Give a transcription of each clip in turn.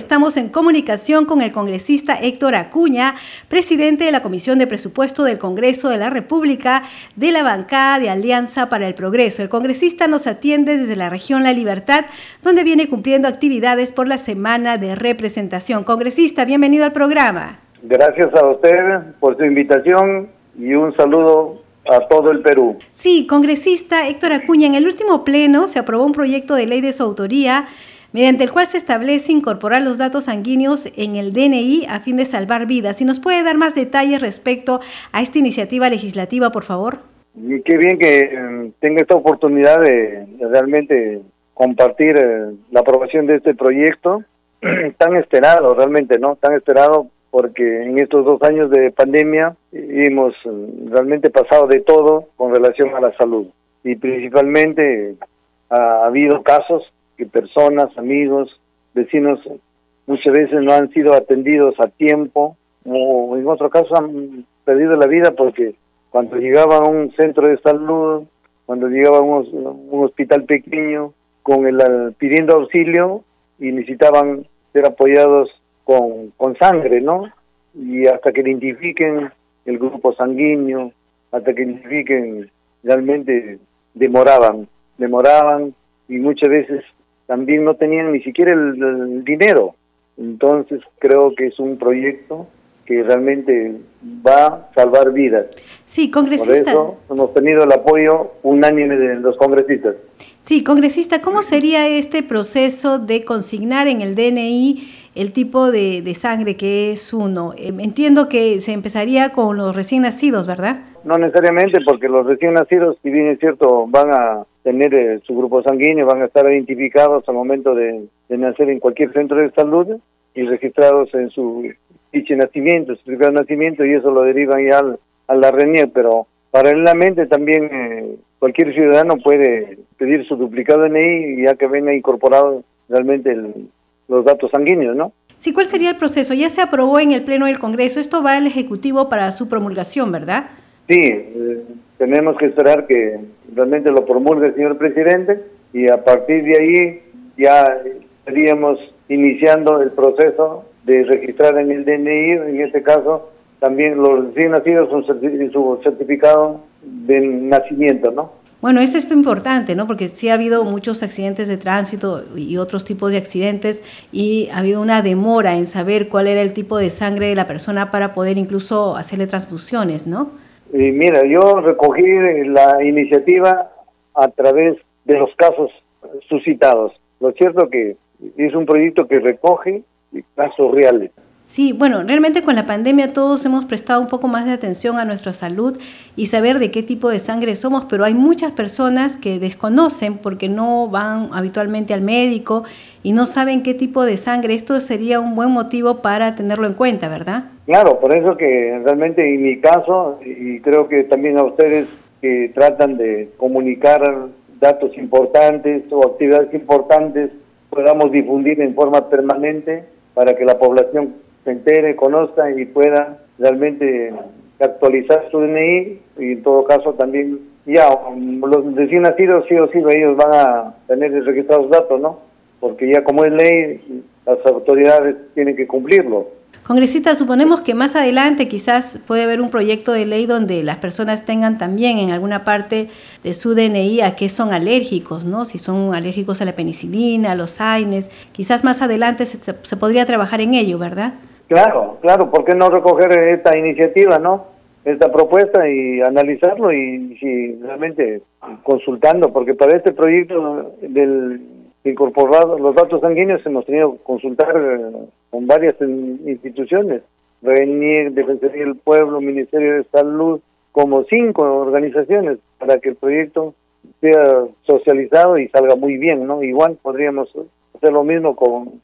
Estamos en comunicación con el congresista Héctor Acuña, presidente de la Comisión de Presupuesto del Congreso de la República de la bancada de Alianza para el Progreso. El congresista nos atiende desde la región La Libertad, donde viene cumpliendo actividades por la semana de representación. Congresista, bienvenido al programa. Gracias a usted por su invitación y un saludo a todo el Perú. Sí, congresista Héctor Acuña, en el último pleno se aprobó un proyecto de ley de su autoría mediante el cual se establece incorporar los datos sanguíneos en el DNI a fin de salvar vidas. Si nos puede dar más detalles respecto a esta iniciativa legislativa, por favor. Qué bien que eh, tenga esta oportunidad de, realmente compartir eh, la aprobación de este proyecto tan esperado, realmente, ¿no? Tan esperado porque en estos dos años de pandemia hemos eh, realmente pasado de todo con relación a la salud y principalmente ha habido casos que personas, amigos, vecinos muchas veces no han sido atendidos a tiempo o en otro caso han perdido la vida porque cuando llegaba a un centro de salud, cuando llegaba a un, hospital pequeño con el pidiendo auxilio y necesitaban ser apoyados con, con sangre, ¿no? Y hasta que identifiquen el grupo sanguíneo, hasta que identifiquen, realmente demoraban, demoraban y muchas veces también no tenían ni siquiera el, dinero. Entonces creo que es un proyecto que realmente va a salvar vidas. Sí, congresista. Por eso hemos tenido el apoyo unánime de los congresistas. Sí, congresista, ¿cómo sería este proceso de consignar en el DNI el tipo de, de sangre que es uno? Em, entiendo que se empezaría con los recién nacidos, ¿verdad? No necesariamente, porque los recién nacidos, si bien es cierto, van a tener eh, su grupo sanguíneo, van a estar identificados al momento de, nacer en cualquier centro de salud y registrados en su ficha de nacimiento, su certificado de nacimiento, y eso lo derivan ya al, a la RENIEC, pero paralelamente también eh, cualquier ciudadano puede pedir su duplicado DNI ya que venga incorporado realmente los datos sanguíneos, ¿no? Sí, ¿cuál sería el proceso? Ya se aprobó en el Pleno del Congreso, esto va al Ejecutivo para su promulgación, ¿verdad? Sí, eh, tenemos que esperar que realmente lo promulgue el señor presidente y a partir de ahí ya estaríamos iniciando el proceso de registrar en el DNI, en este caso también los recién nacidos con su certificado de nacimiento, ¿no? Bueno, es esto importante, ¿no? Porque sí ha habido muchos accidentes de tránsito y otros tipos de accidentes y ha habido una demora en saber cuál era el tipo de sangre de la persona para poder incluso hacerle transfusiones, ¿no? Y mira, yo recogí la iniciativa a través de los casos suscitados. Lo cierto que es un proyecto que recoge casos reales. Sí, bueno, realmente con la pandemia todos hemos prestado un poco más de atención a nuestra salud y saber de qué tipo de sangre somos, pero hay muchas personas que desconocen porque no van habitualmente al médico y no saben qué tipo de sangre. Esto sería un buen motivo para tenerlo en cuenta, ¿verdad? Claro, por eso que realmente en mi caso, y creo que también a ustedes que tratan de comunicar datos importantes o actividades importantes, podamos difundir en forma permanente para que la población se entere, conozca y pueda realmente actualizar su DNI y en todo caso también ya los recién nacidos sí o sí ellos van a tener registrados datos, ¿no? Porque ya como es ley, las autoridades tienen que cumplirlo. Congresista, suponemos que más adelante quizás puede haber un proyecto de ley donde las personas tengan también en alguna parte de su DNI a qué son alérgicos, ¿no? Si son alérgicos a la penicilina, a los AINES, quizás más adelante se, se podría trabajar en ello, ¿verdad? Claro, claro, ¿por qué no recoger esta iniciativa, no? Esta propuesta y analizarlo y si realmente consultando, porque para este proyecto del incorporado los datos sanguíneos hemos tenido que consultar eh, con varias instituciones, RENIEC, Defensoría del Pueblo, Ministerio de Salud, como cinco organizaciones para que el proyecto sea socializado y salga muy bien, ¿no? Igual podríamos hacer lo mismo con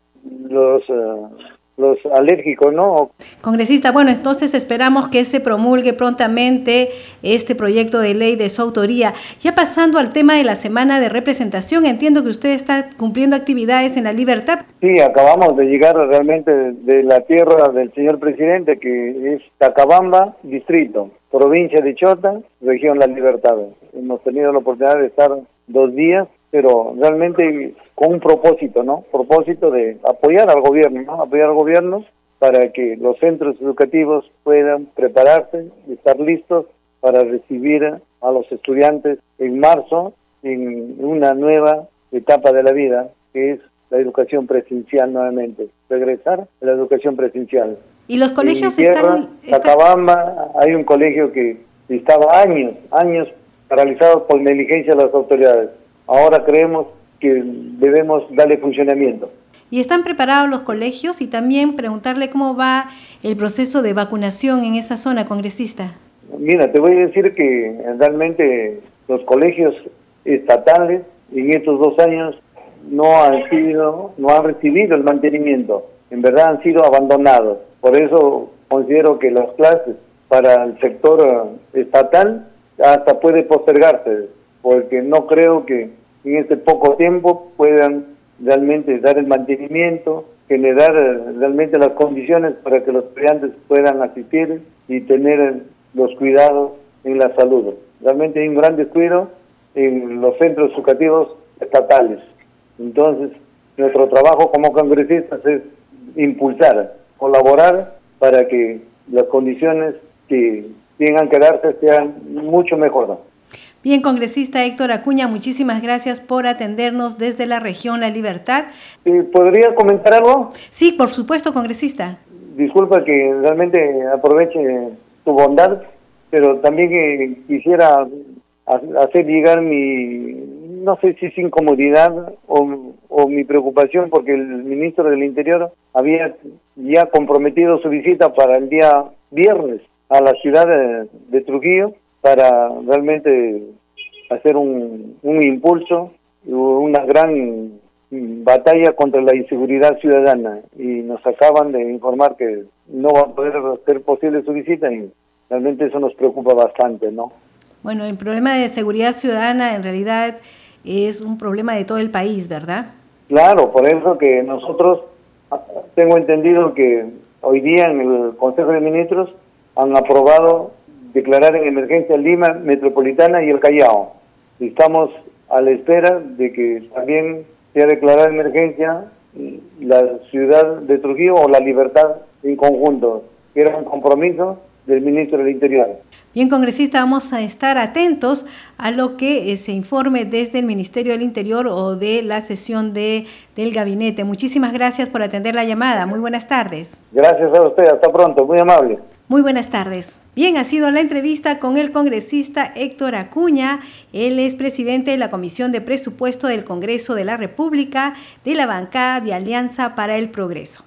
los eh, los alérgicos, ¿no? Congresista, bueno, entonces esperamos que se promulgue prontamente este proyecto de ley de su autoría. Ya pasando al tema de la semana de representación, entiendo que usted está cumpliendo actividades en la libertad. Sí, acabamos de llegar realmente de la tierra del señor presidente, que es Tacabamba, distrito, provincia de Chota, región La Libertad. Hemos tenido la oportunidad de estar dos días pero realmente con un propósito, ¿no? Propósito de apoyar al gobierno, ¿no? Apoyar al gobierno para que los centros educativos puedan prepararse, estar listos para recibir a los estudiantes en marzo en una nueva etapa de la vida, que es la educación presencial nuevamente, regresar a la educación presencial. ¿Y los colegios están, Sacabamba, hay un colegio que estaba años, años paralizado por negligencia de las autoridades. Ahora creemos que debemos darle funcionamiento. ¿Y están preparados los colegios? Y también preguntarle cómo va el proceso de vacunación en esa zona, congresista. Mira, te voy a decir que realmente los colegios estatales en estos dos años no han sido, no han recibido el mantenimiento. En verdad han sido abandonados. Por eso considero que las clases para el sector eh, estatal hasta puede postergarse, porque no creo que en este poco tiempo puedan realmente dar el mantenimiento, generar eh, realmente las condiciones para que los estudiantes puedan asistir y tener los cuidados en la salud. Realmente hay un gran descuido en los centros educativos estatales. Entonces, nuestro trabajo como congresistas es impulsar, colaborar para que las condiciones que tengan que darse sean mucho mejores. Bien, congresista Héctor Acuña, muchísimas gracias por atendernos desde la región La Libertad. ¿Podría comentar algo? Sí, por supuesto, congresista. Disculpa que realmente aproveche tu bondad, pero también quisiera hacer llegar mi, no sé si es incomodidad o, o mi preocupación, porque el ministro del Interior había ya comprometido su visita para el día viernes a la ciudad de, Trujillo para realmente hacer un, un impulso, una gran batalla contra la inseguridad ciudadana y nos acaban de informar que no va a poder ser posible su visita y realmente eso nos preocupa bastante, ¿no? Bueno, el problema de seguridad ciudadana en realidad es un problema de todo el país, ¿verdad? Claro, por eso que nosotros ah, tengo entendido que hoy día en el Consejo de Ministros han aprobado declarar en emergencia Lima Metropolitana y el Callao. Estamos a la espera de que también sea declarada emergencia la ciudad de Trujillo o la libertad en conjunto, que era un compromiso del ministro del Interior. Bien, congresista, vamos a estar atentos a lo que eh, se informe desde el Ministerio del Interior o de la sesión de, del gabinete. Muchísimas gracias por atender la llamada. Muy buenas tardes. Gracias a usted. Hasta pronto. Muy amable. Muy buenas tardes. Bien, ha sido la entrevista con el congresista Héctor Acuña. Él es presidente de la Comisión de Presupuesto del Congreso de la República de la bancada de Alianza para el Progreso.